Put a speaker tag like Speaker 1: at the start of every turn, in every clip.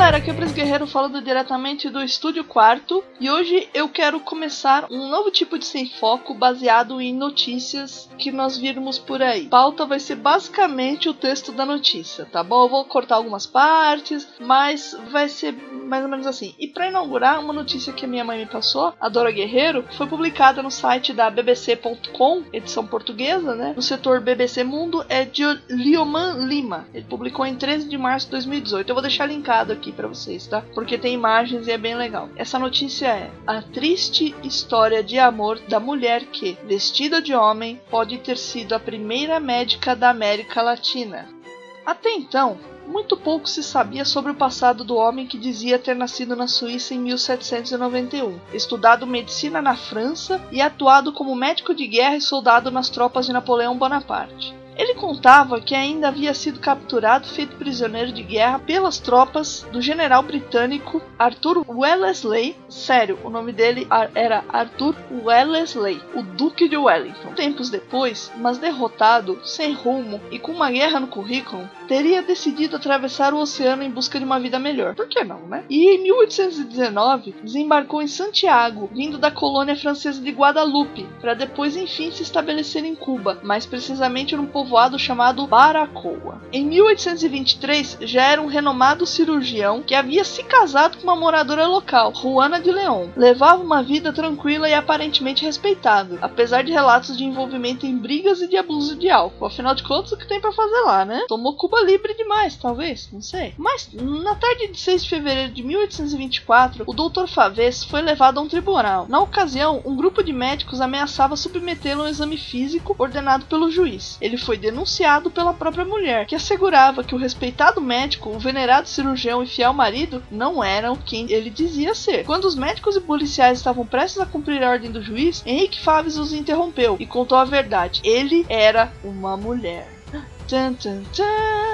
Speaker 1: galera, aqui é o Pris Guerreiro falando diretamente do Estúdio Quarto e hoje eu quero começar um novo tipo de sem foco baseado em notícias que nós virmos por aí. Pauta vai ser basicamente o texto da notícia, tá bom? Eu vou cortar algumas partes, mas vai ser mais ou menos assim. E para inaugurar, uma notícia que a minha mãe me passou, a Dora Guerreiro, foi publicada no site da bbc.com, edição portuguesa, né? No setor BBC Mundo, é de Lioman Lima. Ele publicou em 13 de março de 2018. Eu vou deixar linkado aqui para vocês, tá? Porque tem imagens e é bem legal. Essa notícia é a triste história de amor da mulher que, vestida de homem, pode ter sido a primeira médica da América Latina. Até então, muito pouco se sabia sobre o passado do homem que dizia ter nascido na Suíça em 1791, estudado medicina na França e atuado como médico de guerra e soldado nas tropas de Napoleão Bonaparte. Ele contava que ainda havia sido capturado feito prisioneiro de guerra pelas tropas do general britânico Arthur Wellesley. Sério, o nome dele era Arthur Wellesley, o Duque de Wellington. Tempos depois, mas derrotado, sem rumo e com uma guerra no currículo, teria decidido atravessar o oceano em busca de uma vida melhor. Por que não, né? E em 1819 desembarcou em Santiago, vindo da colônia francesa de Guadalupe, para depois enfim se estabelecer em Cuba, mais precisamente num povo povoado chamado Baracoa. Em 1823, já era um renomado cirurgião que havia se casado com uma moradora local, Juana de León. Levava uma vida tranquila e aparentemente respeitável, apesar de relatos de envolvimento em brigas e de abuso de álcool. Afinal de contas, o que tem para fazer lá, né? Tomou Cuba Libre demais, talvez, não sei. Mas na tarde de 6 de fevereiro de 1824, o Dr. Favez foi levado a um tribunal. Na ocasião, um grupo de médicos ameaçava submetê-lo a um exame físico ordenado pelo juiz. Ele foi denunciado pela própria mulher, que assegurava que o respeitado médico, o venerado cirurgião e fiel marido não eram quem ele dizia ser. Quando os médicos e policiais estavam prestes a cumprir a ordem do juiz, Henrique Faves os interrompeu e contou a verdade. Ele era uma mulher. Tum, tum, tum.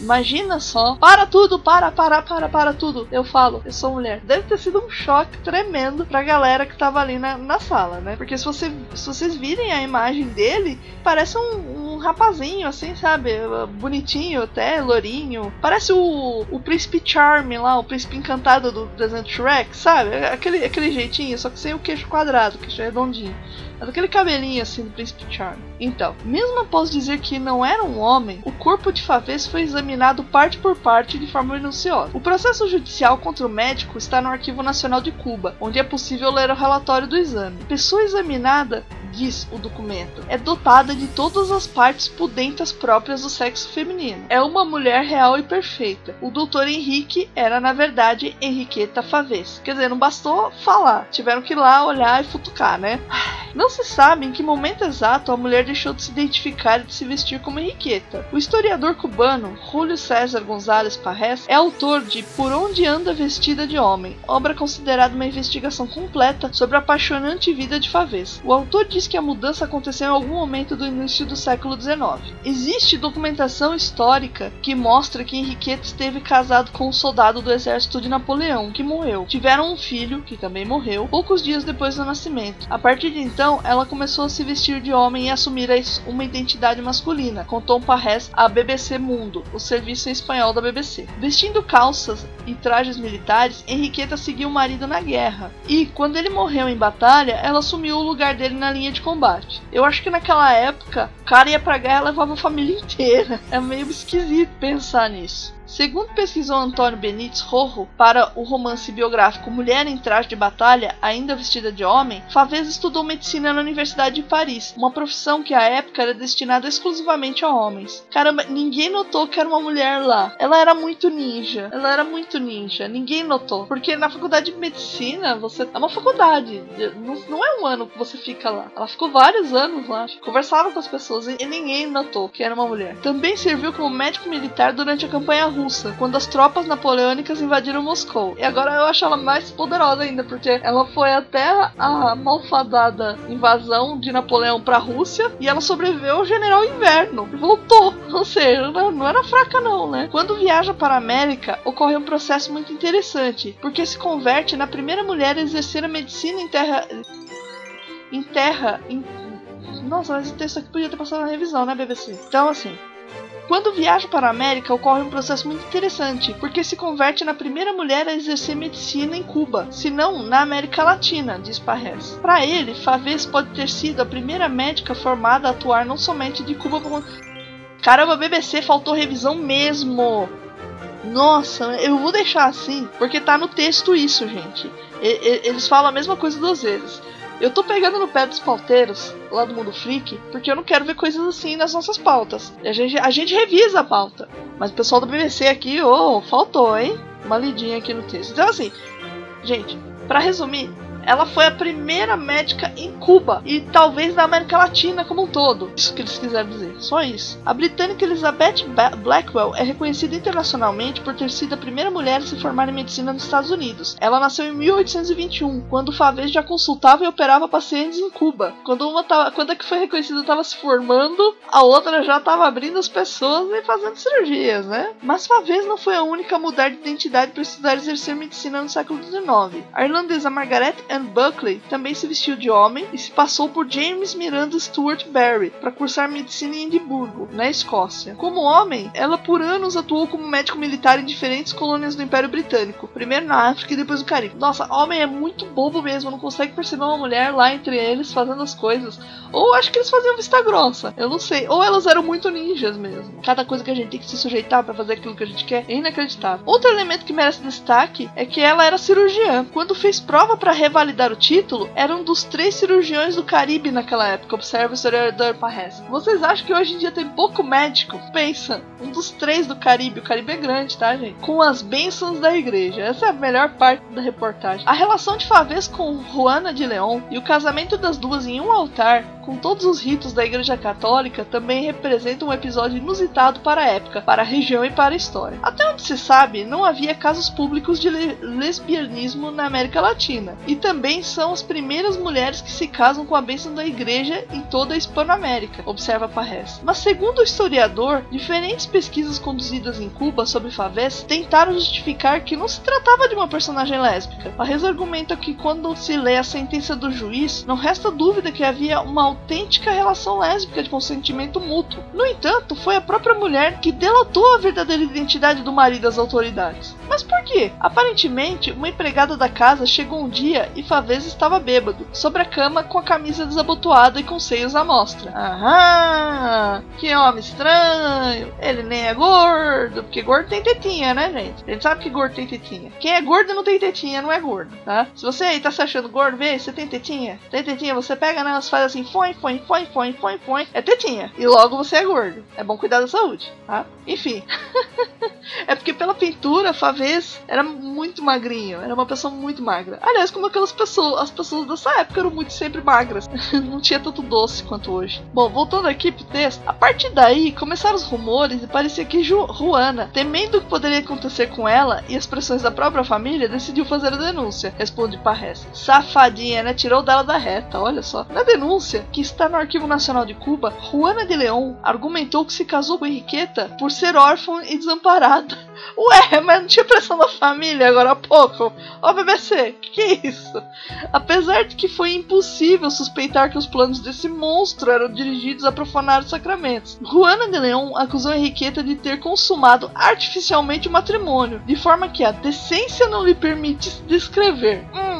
Speaker 1: Imagina só. Para tudo, para, para, para, para tudo. Eu falo, eu sou mulher. Deve ter sido um choque tremendo pra galera que tava ali na, na sala, né? Porque se, você, se vocês virem a imagem dele, parece um, um rapazinho, assim, sabe? Bonitinho até, lourinho. Parece o, o príncipe Charme lá, o príncipe encantado do desenho Shrek, sabe? Aquele, aquele jeitinho, só que sem o queixo quadrado, queixo redondinho. Mas aquele cabelinho assim do príncipe Charme. Então, mesmo após dizer que não era um homem, o corpo de Favez foi examinado parte por parte de forma minuciosa. O processo judicial contra o médico está no Arquivo Nacional de Cuba, onde é possível ler o relatório do exame. A pessoa examinada diz o documento, é dotada de todas as partes pudentas próprias do sexo feminino. É uma mulher real e perfeita. O doutor Henrique era, na verdade, Henriqueta Favez. Quer dizer, não bastou falar, tiveram que ir lá olhar e futucar, né? Não se sabe em que momento exato a mulher deixou de se identificar e de se vestir como Henriqueta. O historiador cubano Julio César González Parres é autor de Por Onde Anda Vestida de Homem, obra considerada uma investigação completa sobre a apaixonante vida de Favez. O autor diz que a mudança aconteceu em algum momento do início do século XIX. Existe documentação histórica que mostra que Henriqueta esteve casado com um soldado do exército de Napoleão, que morreu. Tiveram um filho, que também morreu, poucos dias depois do nascimento. A partir de então, ela começou a se vestir de homem e assumir uma identidade masculina, contou Parres à BBC Mundo, o serviço em espanhol da BBC. Vestindo calças e trajes militares, Henriqueta seguiu o marido na guerra. E, quando ele morreu em batalha, ela assumiu o lugar dele na linha de combate. Eu acho que naquela época, o cara ia pra guerra e levava a família inteira. É meio esquisito pensar nisso. Segundo pesquisou Antônio Benites Rojo para o romance biográfico Mulher em Traje de Batalha, ainda vestida de homem, Favez estudou medicina na Universidade de Paris, uma profissão que à época era destinada exclusivamente a homens. Caramba, ninguém notou que era uma mulher lá. Ela era muito ninja. Ela era muito ninja. Ninguém notou. Porque na faculdade de medicina, você. É uma faculdade. Não é um ano que você fica lá. Ela ficou vários anos lá. Conversava com as pessoas e ninguém notou que era uma mulher. Também serviu como médico militar durante a campanha russa, quando as tropas napoleônicas invadiram Moscou. E agora eu acho ela mais poderosa ainda, porque ela foi até a malfadada invasão de Napoleão para a Rússia e ela sobreviveu ao General Inverno. Voltou. Ou seja, não era fraca não, né? Quando viaja para a América, ocorre um processo muito interessante, porque se converte na primeira mulher a exercer a medicina em terra em terra em... Nossa, mas esse texto aqui podia ter passado na revisão, né, BBC? Então, assim, quando viaja para a América, ocorre um processo muito interessante, porque se converte na primeira mulher a exercer medicina em Cuba, se não na América Latina, diz Parres. Para ele, Favez pode ter sido a primeira médica formada a atuar não somente de Cuba como. Caramba, BBC faltou revisão mesmo! Nossa, eu vou deixar assim, porque tá no texto isso, gente. E, e, eles falam a mesma coisa duas vezes. Eu tô pegando no pé dos pauteiros lá do Mundo Freak, porque eu não quero ver coisas assim nas nossas pautas. A gente, a gente revisa a pauta. Mas o pessoal do BBC aqui, ô, oh, faltou, hein? Uma lidinha aqui no texto. Então, assim, gente, para resumir, ela foi a primeira médica em Cuba e talvez na América Latina como um todo. Isso que eles quiseram dizer, só isso. A britânica Elizabeth Blackwell é reconhecida internacionalmente por ter sido a primeira mulher a se formar em medicina nos Estados Unidos. Ela nasceu em 1821, quando Favez já consultava e operava pacientes em Cuba. Quando uma tava, quando a que foi reconhecida estava se formando, a outra já estava abrindo as pessoas e fazendo cirurgias, né? Mas Favez não foi a única a mudar de identidade para estudar e exercer medicina no século XIX. A irlandesa Margaret Ann Buckley também se vestiu de homem e se passou por James Miranda Stuart Barry para cursar medicina em Edimburgo, na Escócia. Como homem, ela por anos atuou como médico militar em diferentes colônias do Império Britânico, primeiro na África e depois no Caribe. Nossa, homem é muito bobo mesmo, não consegue perceber uma mulher lá entre eles fazendo as coisas. Ou acho que eles faziam vista grossa, eu não sei. Ou elas eram muito ninjas mesmo. Cada coisa que a gente tem que se sujeitar para fazer aquilo que a gente quer é inacreditável. Outro elemento que merece destaque é que ela era cirurgiã. Quando fez prova para revalidar validar o título, era um dos três cirurgiões do Caribe naquela época, observa o historiador Parres. Vocês acham que hoje em dia tem pouco médico? Pensa, um dos três do Caribe, o Caribe é grande, tá, gente? Com as bênçãos da igreja. Essa é a melhor parte da reportagem. A relação de Favez com Juana de León e o casamento das duas em um altar, com todos os ritos da igreja católica, também representa um episódio inusitado para a época, para a região e para a história. Até onde se sabe, não havia casos públicos de lesbianismo na América Latina, e também são as primeiras mulheres que se casam com a bênção da igreja em toda a Hispanoamérica, observa Parres. Mas segundo o historiador, diferentes pesquisas conduzidas em Cuba sobre Favés tentaram justificar que não se tratava de uma personagem lésbica. Parres argumenta que quando se lê a sentença do juiz, não resta dúvida que havia uma autêntica relação lésbica de consentimento mútuo. No entanto, foi a própria mulher que delatou a verdadeira identidade do marido às autoridades. Mas por quê? Aparentemente, uma empregada da casa chegou um dia e Favez estava bêbado, sobre a cama com a camisa desabotoada e com seios à mostra. Aham! Que homem estranho! Ele nem é gordo, porque gordo tem tetinha, né, gente? Gente sabe que gordo tem tetinha. Quem é gordo não tem tetinha, não é gordo, tá? Se você aí tá se achando gordo, vê, você tem tetinha? Tem tetinha, você pega nelas, faz assim, foi, foi, foi, foi, foi, foi, é tetinha. E logo você é gordo. É bom cuidar da saúde, tá? Enfim. é porque pela pintura, Favez era muito magrinho, era uma pessoa muito magra. Aliás, como aquelas pessoas, as pessoas dessa época eram muito sempre magras. Não tinha tanto doce quanto hoje. Bom, voltando aqui pro texto, a partir daí começaram os rumores e parecia que Ju Juana, temendo o que poderia acontecer com ela e as pressões da própria família, decidiu fazer a denúncia, responde Parres. Safadinha, né? Tirou dela da reta, olha só. Na denúncia, que está no Arquivo Nacional de Cuba, Juana de León argumentou que se casou com Henriqueta por ser órfã e desamparada. Ué, mas não tinha pressão da família agora há pouco? Ó, BBC, que, que é isso? Apesar de que foi impossível suspeitar que os planos desse monstro eram dirigidos a profanar os sacramentos, Juana de León acusou Henriqueta de ter consumado artificialmente o matrimônio, de forma que a decência não lhe permite descrever. Hum,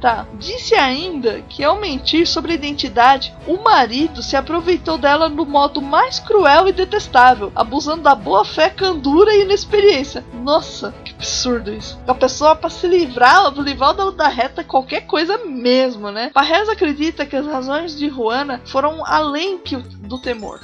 Speaker 1: tá. Disse ainda que ao mentir sobre a identidade, o marido se aproveitou dela no modo mais cruel e detestável, abusando da boa fé, candura e inexperiência. Nossa, que absurdo isso. A pessoa para se livrar, livrar da, da reta qualquer coisa mesmo, né? Parrez acredita que as razões de Juana foram além que o, do temor.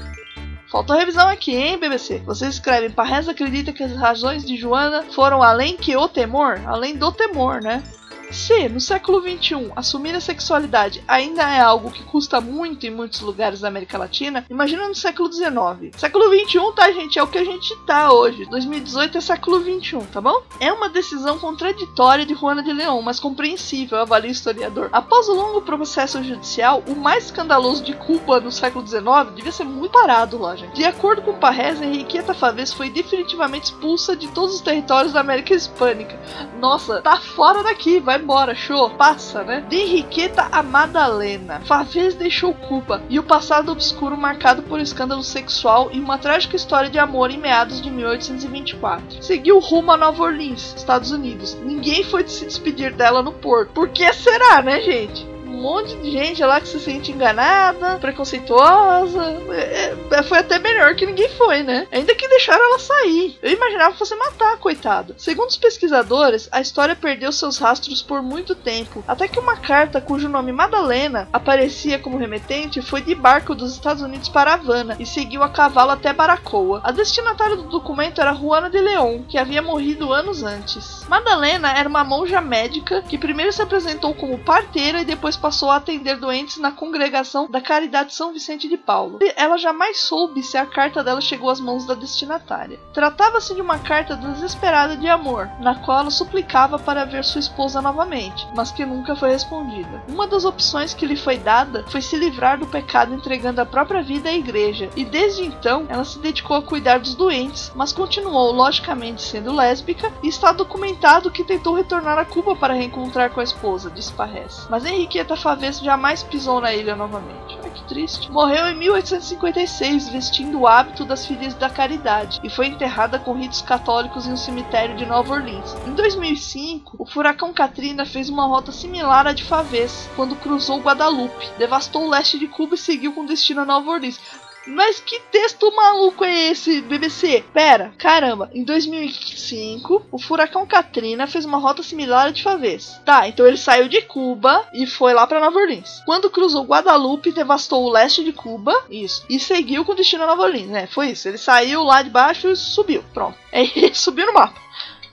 Speaker 1: Faltou revisão aqui, hein, BBC? Vocês escrevem, Parrez acredita que as razões de Joana foram além que o temor? Além do temor, né? Se no século XXI assumir a sexualidade ainda é algo que custa muito em muitos lugares da América Latina, imagina no século XIX. Século XXI, tá, gente? É o que a gente tá hoje. 2018 é século XXI, tá bom? É uma decisão contraditória de Juana de León, mas compreensível, avalia o historiador. Após o longo processo judicial, o mais escandaloso de Cuba no século XIX devia ser muito parado lá, gente. De acordo com Parrez, Henriqueta Favez foi definitivamente expulsa de todos os territórios da América Hispânica. Nossa, tá fora daqui, vai embora, show, passa, né? De Henriqueta a Madalena. Favez deixou Cuba e o passado obscuro marcado por escândalo sexual e uma trágica história de amor em meados de 1824. Seguiu rumo a Nova Orleans, Estados Unidos. Ninguém foi se despedir dela no porto. Por que será, né, gente? Monte de gente lá que se sente enganada, preconceituosa. É, é, foi até melhor que ninguém foi, né? Ainda que deixaram ela sair. Eu imaginava que fosse matar, coitada. Segundo os pesquisadores, a história perdeu seus rastros por muito tempo, até que uma carta cujo nome Madalena aparecia como remetente foi de barco dos Estados Unidos para Havana e seguiu a cavalo até Baracoa. A destinatária do documento era Juana de León, que havia morrido anos antes. Madalena era uma monja médica que primeiro se apresentou como parteira e depois passou a atender doentes na congregação da Caridade São Vicente de Paulo. Ela jamais soube se a carta dela chegou às mãos da destinatária. Tratava-se de uma carta desesperada de amor, na qual ela suplicava para ver sua esposa novamente, mas que nunca foi respondida. Uma das opções que lhe foi dada foi se livrar do pecado entregando a própria vida à igreja, e desde então ela se dedicou a cuidar dos doentes, mas continuou logicamente sendo lésbica e está documentado que tentou retornar a Cuba para reencontrar com a esposa, disse Parres. Mas Henriqueta Faves jamais pisou na ilha novamente. Ai, que triste. Morreu em 1856, vestindo o hábito das filhas da caridade, e foi enterrada com ritos católicos em um cemitério de Nova Orleans. Em 2005, o furacão Katrina fez uma rota similar à de Faves, quando cruzou Guadalupe, devastou o leste de Cuba e seguiu com destino a Nova Orleans. Mas que texto maluco é esse, BBC? Pera, caramba, em 2005, o furacão Katrina fez uma rota similar à de Favez. Tá, então ele saiu de Cuba e foi lá para Nova Orleans. Quando cruzou Guadalupe, devastou o leste de Cuba, isso, e seguiu com destino a Nova Orleans, né? Foi isso, ele saiu lá de baixo e subiu, pronto. É, subiu no mapa.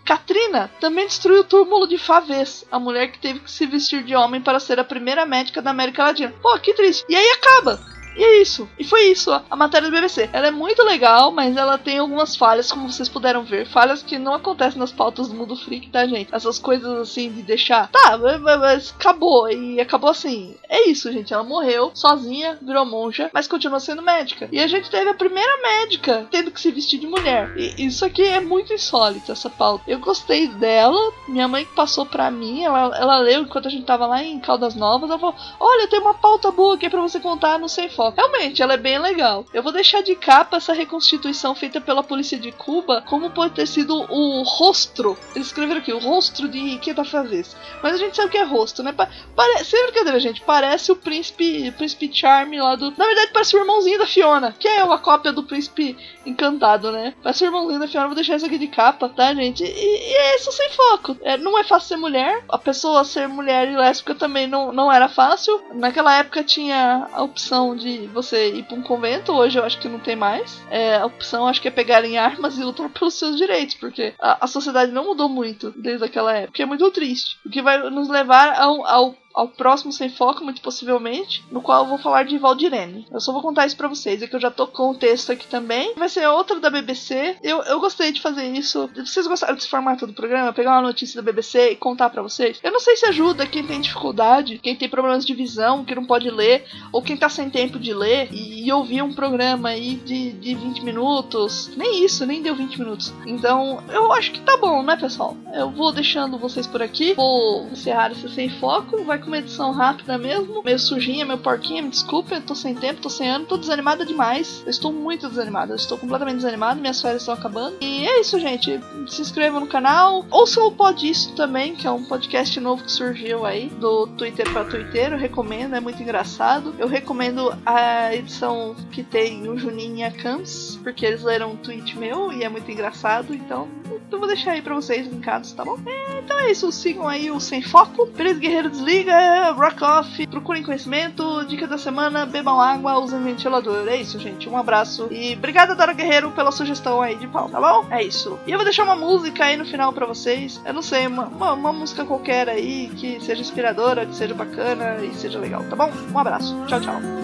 Speaker 1: Katrina também destruiu o túmulo de Favez, a mulher que teve que se vestir de homem para ser a primeira médica da América Latina. Pô, que triste. E aí acaba. E é isso. E foi isso a matéria do BBC. Ela é muito legal, mas ela tem algumas falhas, como vocês puderam ver. Falhas que não acontecem nas pautas do mundo freak, tá, gente? Essas coisas assim de deixar. Tá, mas acabou. E acabou assim. É isso, gente. Ela morreu sozinha, virou monja, mas continua sendo médica. E a gente teve a primeira médica tendo que se vestir de mulher. E isso aqui é muito insólito, essa pauta. Eu gostei dela. Minha mãe passou pra mim, ela, ela leu enquanto a gente tava lá em Caldas Novas. Ela falou: Olha, tem uma pauta boa aqui pra você contar, não sei Realmente, ela é bem legal. Eu vou deixar de capa essa reconstituição feita pela polícia de Cuba, como pode ter sido o rosto. Eles escreveram aqui, o rosto de Henriqueta Favez. Mas a gente sabe o que é rosto, né? Parece, sem brincadeira, gente, parece o príncipe, príncipe Charme lá do. Na verdade, parece o irmãozinho da Fiona, que é uma cópia do príncipe encantado, né? Parece o irmãozinho da Fiona. Vou deixar isso aqui de capa, tá, gente? E, e é isso sem foco. É, não é fácil ser mulher. A pessoa ser mulher e lésbica também não, não era fácil. Naquela época tinha a opção de você ir para um convento, hoje eu acho que não tem mais. É, a opção acho que é pegar em armas e lutar pelos seus direitos, porque a, a sociedade não mudou muito desde aquela época. É muito triste. O que vai nos levar ao, ao ao próximo Sem Foco, muito possivelmente, no qual eu vou falar de Valdirene. Eu só vou contar isso pra vocês, é que eu já tô com o texto aqui também. Vai ser outra da BBC. Eu, eu gostei de fazer isso. Vocês gostaram desse formato do programa? Pegar uma notícia da BBC e contar para vocês? Eu não sei se ajuda quem tem dificuldade, quem tem problemas de visão, que não pode ler, ou quem tá sem tempo de ler e, e ouvir um programa aí de, de 20 minutos. Nem isso, nem deu 20 minutos. Então, eu acho que tá bom, né, pessoal? Eu vou deixando vocês por aqui. Vou encerrar esse Sem Foco. Vai com uma edição rápida mesmo, meio sujinha, meio porquinha, me desculpa, eu tô sem tempo, tô sem ano, tô desanimada demais. Eu estou muito desanimada, eu estou completamente desanimada, minhas férias estão acabando. E é isso, gente. Se inscrevam no canal, ouçam o Pod Isso também, que é um podcast novo que surgiu aí, do Twitter para Twitter, eu recomendo, é muito engraçado. Eu recomendo a edição que tem o Juninho e a Cams, porque eles leram um tweet meu e é muito engraçado, então eu vou deixar aí pra vocês linkados, tá bom? É, então é isso, sigam aí o Sem Foco. Beleza, Guerreiro Desliga, Rock Off, procurem conhecimento, dica da semana, bebam água, usem ventilador. É isso, gente. Um abraço. E obrigado, Dora Guerreiro, pela sugestão aí de pau, tá bom? É isso. E eu vou deixar uma música aí no final pra vocês. Eu não sei, uma, uma, uma música qualquer aí que seja inspiradora, que seja bacana e seja legal, tá bom? Um abraço. Tchau, tchau.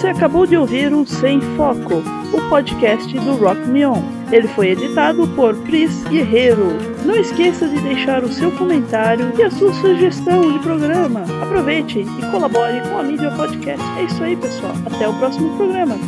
Speaker 2: Você acabou de ouvir o Sem Foco, o podcast do Rock Me On. Ele foi editado por Pris Guerreiro. Não esqueça de deixar o seu comentário e a sua sugestão de programa. Aproveite e colabore com a mídia podcast. É isso aí, pessoal. Até o próximo programa.